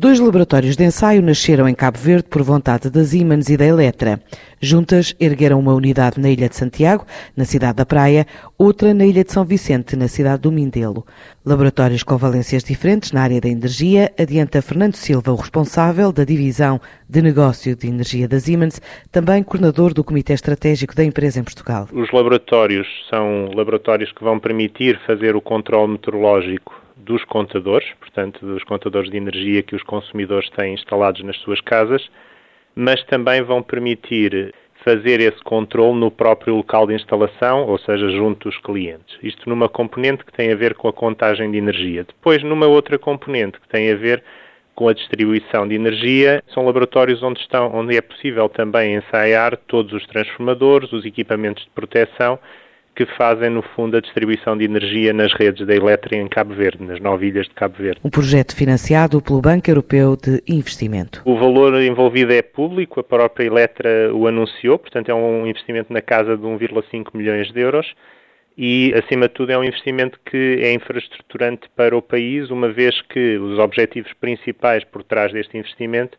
Dois laboratórios de ensaio nasceram em Cabo Verde por vontade da Siemens e da Eletra. Juntas ergueram uma unidade na Ilha de Santiago, na cidade da Praia, outra na Ilha de São Vicente, na cidade do Mindelo. Laboratórios com valências diferentes na área da energia, adianta Fernando Silva, o responsável da divisão de negócio de energia da Siemens, também coordenador do Comitê Estratégico da empresa em Portugal. Os laboratórios são laboratórios que vão permitir fazer o controle meteorológico dos contadores, portanto, dos contadores de energia que os consumidores têm instalados nas suas casas, mas também vão permitir fazer esse controle no próprio local de instalação, ou seja, junto dos clientes. Isto numa componente que tem a ver com a contagem de energia. Depois, numa outra componente que tem a ver com a distribuição de energia, são laboratórios onde, estão, onde é possível também ensaiar todos os transformadores, os equipamentos de proteção que fazem, no fundo, a distribuição de energia nas redes da Eletria em Cabo Verde, nas nove ilhas de Cabo Verde. Um projeto financiado pelo Banco Europeu de Investimento. O valor envolvido é público, a própria Eletra o anunciou, portanto é um investimento na casa de 1,5 milhões de euros e, acima de tudo, é um investimento que é infraestruturante para o país, uma vez que os objetivos principais por trás deste investimento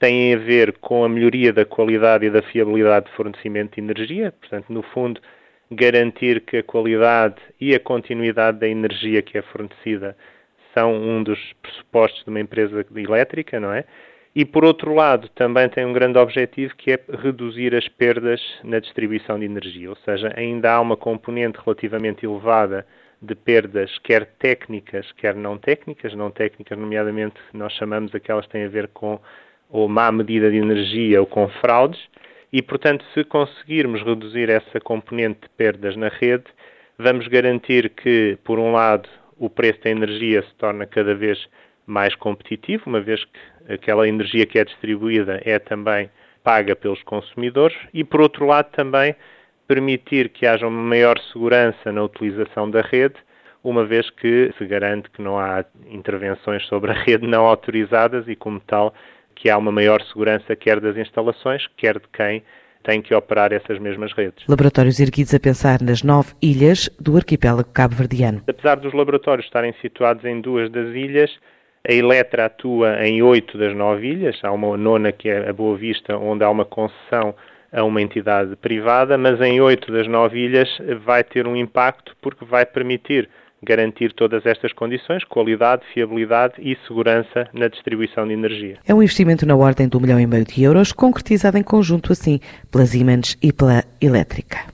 têm a ver com a melhoria da qualidade e da fiabilidade de fornecimento de energia, portanto, no fundo, garantir que a qualidade e a continuidade da energia que é fornecida são um dos pressupostos de uma empresa elétrica, não é? E por outro lado, também tem um grande objetivo que é reduzir as perdas na distribuição de energia, ou seja, ainda há uma componente relativamente elevada de perdas, quer técnicas, quer não técnicas, não técnicas, nomeadamente, nós chamamos aquelas que têm a ver com ou má medida de energia ou com fraudes, e, portanto, se conseguirmos reduzir essa componente de perdas na rede, vamos garantir que, por um lado, o preço da energia se torna cada vez mais competitivo, uma vez que aquela energia que é distribuída é também paga pelos consumidores, e, por outro lado, também permitir que haja uma maior segurança na utilização da rede, uma vez que se garante que não há intervenções sobre a rede não autorizadas e, como tal, que há uma maior segurança quer das instalações, quer de quem tem que operar essas mesmas redes. Laboratórios erguidos a pensar nas nove ilhas do arquipélago cabo-verdiano. Apesar dos laboratórios estarem situados em duas das ilhas, a Eletra atua em oito das nove ilhas. Há uma nona que é a Boa Vista, onde há uma concessão a uma entidade privada, mas em oito das nove ilhas vai ter um impacto porque vai permitir garantir todas estas condições, qualidade, fiabilidade e segurança na distribuição de energia. É um investimento na ordem de um milhão e meio de euros, concretizado em conjunto assim pela Siemens e pela Elétrica.